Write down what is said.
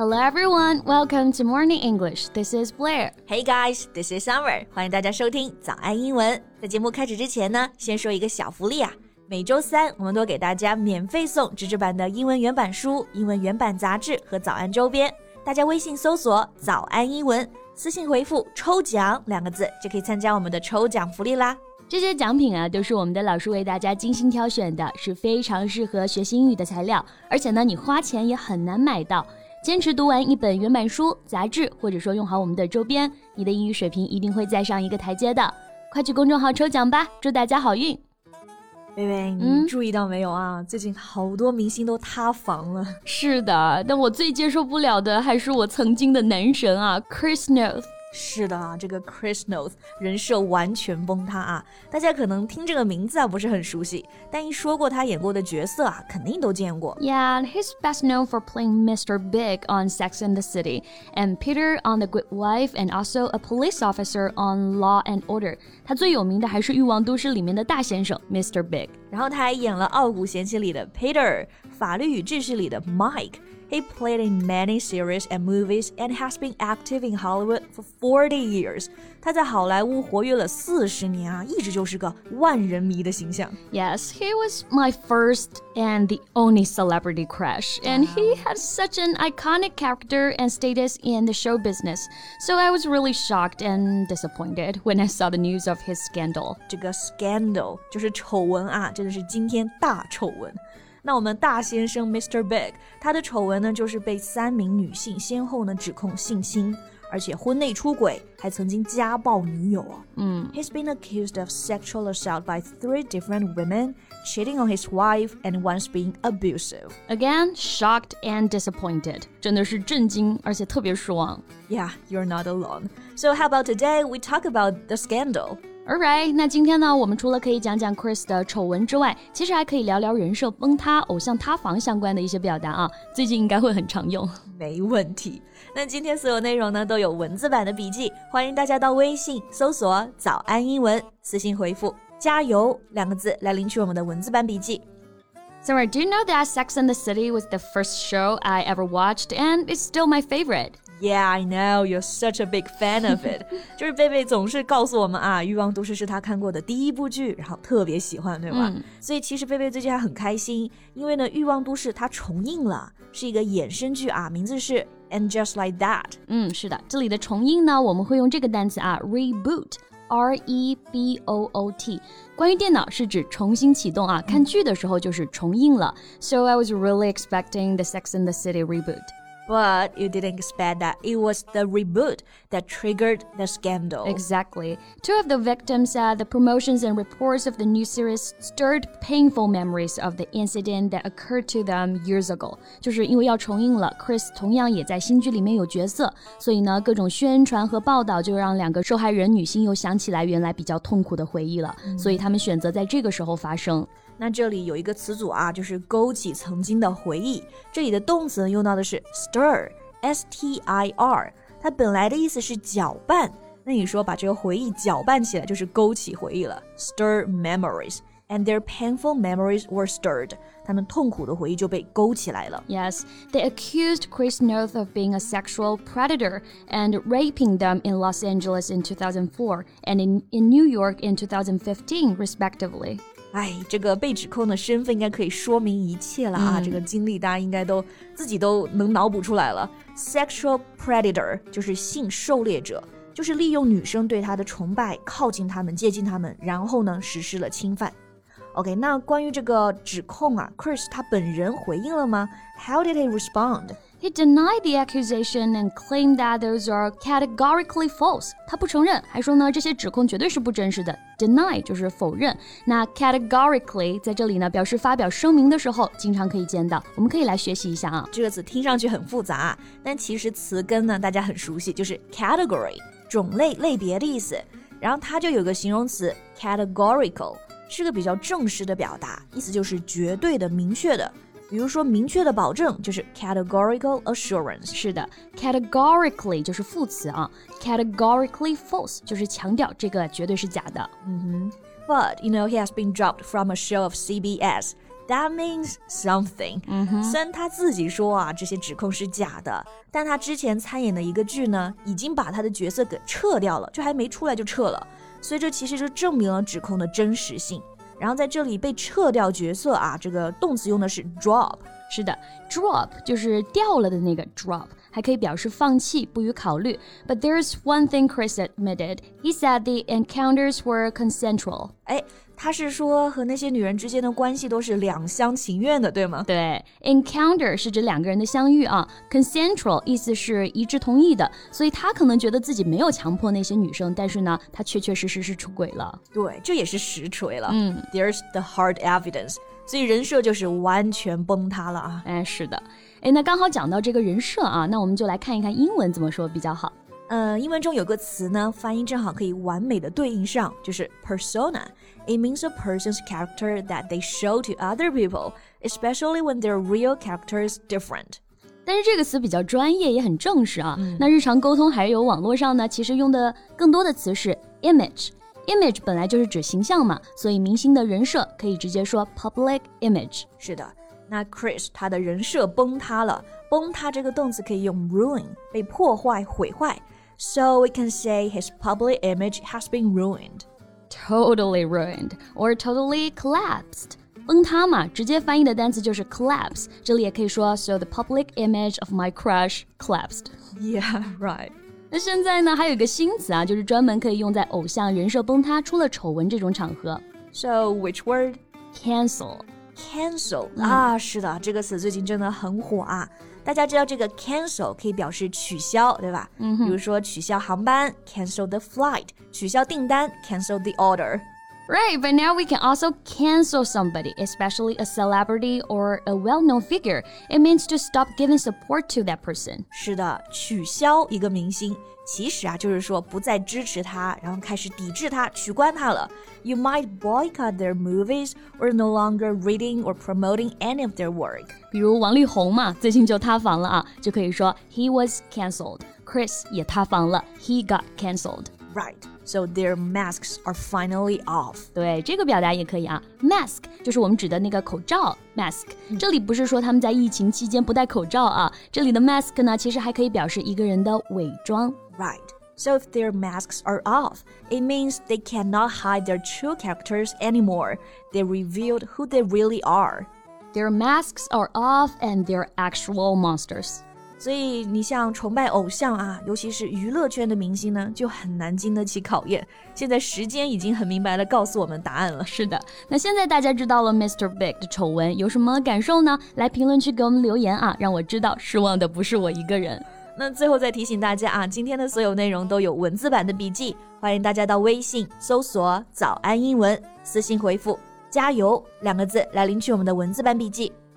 Hello everyone, welcome to Morning English. This is Blair. Hey guys, this is Summer. 欢迎大家收听早安英文。在节目开始之前呢，先说一个小福利啊。每周三，我们都给大家免费送纸质版的英文原版书、英文原版杂志和早安周边。大家微信搜索“早安英文”，私信回复“抽奖”两个字，就可以参加我们的抽奖福利啦。这些奖品啊，都是我们的老师为大家精心挑选的，是非常适合学习英语的材料。而且呢，你花钱也很难买到。坚持读完一本原版书、杂志，或者说用好我们的周边，你的英语水平一定会再上一个台阶的。快去公众号抽奖吧，祝大家好运！薇薇，你注意到没有啊？最近好多明星都塌房了。是的，但我最接受不了的还是我曾经的男神啊，Chris Noth。是的啊，这个 Chris Noth 人设完全崩塌啊！大家可能听这个名字啊不是很熟悉，但一说过他演过的角色啊，肯定都见过。Yeah, he's best known for playing Mr. Big on Sex and the City, and Peter on The Good Wife, and also a police officer on Law and Order. 他最有名的还是《欲望都市》里面的大先生 Mr. Big，然后他还演了《傲骨贤妻》里的 Peter，《法律与秩序》里的 Mike。 He played in many series and movies and has been active in Hollywood for 40 years. 他在好莱坞活跃了四十年啊，一直就是个万人迷的形象。Yes, he was my first and the only celebrity crush, and he had such an iconic character and status in the show business. So I was really shocked and disappointed when I saw the news of his scandal. 这个 scandal 就是丑闻啊，真的是惊天大丑闻。 那我们大先生 Mr. Big，他的丑闻呢，就是被三名女性先后呢指控性侵，而且婚内出轨，还曾经家暴女友啊。嗯，He's been accused of sexual assault by three different women, cheating on his wife, and once being abusive. Again, shocked and disappointed，真的是震惊，而且特别失望。Yeah, you're not alone. So how about today we talk about the scandal? Alright，那今天呢，我们除了可以讲讲 Chris 的丑闻之外，其实还可以聊聊人设崩塌、偶像塌房相关的一些表达啊。最近应该会很常用。没问题。那今天所有内容呢都有文字版的笔记，欢迎大家到微信搜索“早安英文”，私信回复“加油”两个字来领取我们的文字版笔记。So, do you know that Sex and the City was the first show I ever watched, and it's still my favorite? Yeah, I know you're such a big fan of it. 就是贝贝总是告诉我们啊，《欲望都市》是他看过的第一部剧，然后特别喜欢，对吧？嗯、所以其实贝贝最近还很开心，因为呢，《欲望都市》它重映了，是一个衍生剧啊，名字是 And Just Like That。嗯，是的，这里的重映呢，我们会用这个单词啊，reboot。R E B O O T，关于电脑是指重新启动啊，看剧的时候就是重映了。So I was really expecting the Sex and the City reboot. But you didn't expect that it was the reboot that triggered the scandal. Exactly. Two of the victims said the promotions and reports of the new series stirred painful memories of the incident that occurred to them years ago. 就是因为要重映了，Chris 同样也在新剧里面有角色，所以呢，各种宣传和报道就让两个受害人女性又想起来原来比较痛苦的回忆了，嗯、所以他们选择在这个时候发生。那这里有一个词组啊，就是勾起曾经的回忆。这里的动词用到的是 stir，s t i r，它本来的意思是搅拌。那你说把这个回忆搅拌起来，就是勾起回忆了，stir memories。and their painful memories were stirred. 他们痛苦的回忆就被勾起来了。Yes, they accused Chris Noth of being a sexual predator and raping them in Los Angeles in 2004 and in, in New York in 2015, respectively. 哎，这个被指控的身份应该可以说明一切了啊！嗯、这个经历大家应该都自己都能脑补出来了。Sexual predator 就是性狩猎者，就是利用女生对他的崇拜，靠近他们，接近他们，然后呢实施了侵犯。OK，那关于这个指控啊，Chris 他本人回应了吗？How did he respond? He denied the accusation and claimed that those are categorically false. 他不承认，还说呢这些指控绝对是不真实的。Deny 就是否认。那 categorically 在这里呢表示发表声明的时候经常可以见到，我们可以来学习一下啊。这个词听上去很复杂，但其实词根呢大家很熟悉，就是 category 种类、类别的意思。然后它就有个形容词 categorical，是个比较正式的表达，意思就是绝对的、明确的。比如说，明确的保证就是 categorical assurance。是的，categorically 就是副词啊，categorically false 就是强调这个绝对是假的。嗯哼，But you know he has been dropped from a show of CBS. That means something。嗯哼，虽然他自己说啊这些指控是假的，但他之前参演的一个剧呢，已经把他的角色给撤掉了，就还没出来就撤了，所以这其实就证明了指控的真实性。 然后在这里被撤掉角色啊，这个动词用的是 drop。是的，drop 就是掉了的那个 drop，还可以表示放弃、不予考虑。But there's one thing Chris admitted. He said the encounters were consensual. 哎，他是说和那些女人之间的关系都是两厢情愿的，对吗？对，encounter 是指两个人的相遇啊，consensual 意思是一致同意的，所以他可能觉得自己没有强迫那些女生，但是呢，他确确实实是出轨了。对，这也是实锤了。嗯，There's the hard evidence。所以人设就是完全崩塌了啊！哎，是的， 哎，那刚好讲到这个人设啊，那我们就来看一看英文怎么说比较好。呃，英文中有个词呢，发音正好可以完美的对应上，就是 persona。It means a person's character that they show to other people, especially when their real character is different. 但是这个词比较专业，也很正式啊。那日常沟通还有网络上呢，其实用的更多的词是 image。image 本来就是指形象嘛，所以明星的人设可以直接说 public image。是的，那 Chris 他的人设崩塌了，崩塌这个动词可以用 ruin，被破坏、毁坏。So we can say his public image has been ruined. Totally ruined or totally collapsed. 崩塌嘛，直接翻译的单词就是 collapse。这里也可以说 So the public image of my crush collapsed. Yeah, right. 那现在呢，还有一个新词啊，就是专门可以用在偶像人设崩塌、出了丑闻这种场合。So which word? Cancel. Cancel、嗯、啊，是的，这个词最近真的很火啊。大家知道这个 cancel 可以表示取消，对吧？嗯比如说取消航班，cancel the flight；取消订单，cancel the order。Right, but now we can also cancel somebody, especially a celebrity or a well-known figure. It means to stop giving support to that person. 是的，取消一个明星，其实啊就是说不再支持他，然后开始抵制他、取关他了。You might boycott their movies or no longer reading or promoting any of their work. 比如王力宏嘛，最近就塌房了啊，就可以说 he was cancelled. Chris 也塌房了，he got cancelled. Right. So their masks are finally off. 对，这个表达也可以啊。Mask 就是我们指的那个口罩，mask。这里不是说他们在疫情期间不戴口罩啊，这里的 mask 呢，其实还可以表示一个人的伪装。 Right. So if their masks are off, it means they cannot hide their true characters anymore. They revealed who they really are. Their masks are off and they're actual monsters. 所以你像崇拜偶像啊，尤其是娱乐圈的明星呢，就很难经得起考验。现在时间已经很明白的告诉我们答案了。是的，那现在大家知道了 Mr. Big 的丑闻，有什么感受呢？来评论区给我们留言啊，让我知道失望的不是我一个人。那最后再提醒大家啊，今天的所有内容都有文字版的笔记，欢迎大家到微信搜索“早安英文”，私信回复“加油”两个字来领取我们的文字版笔记。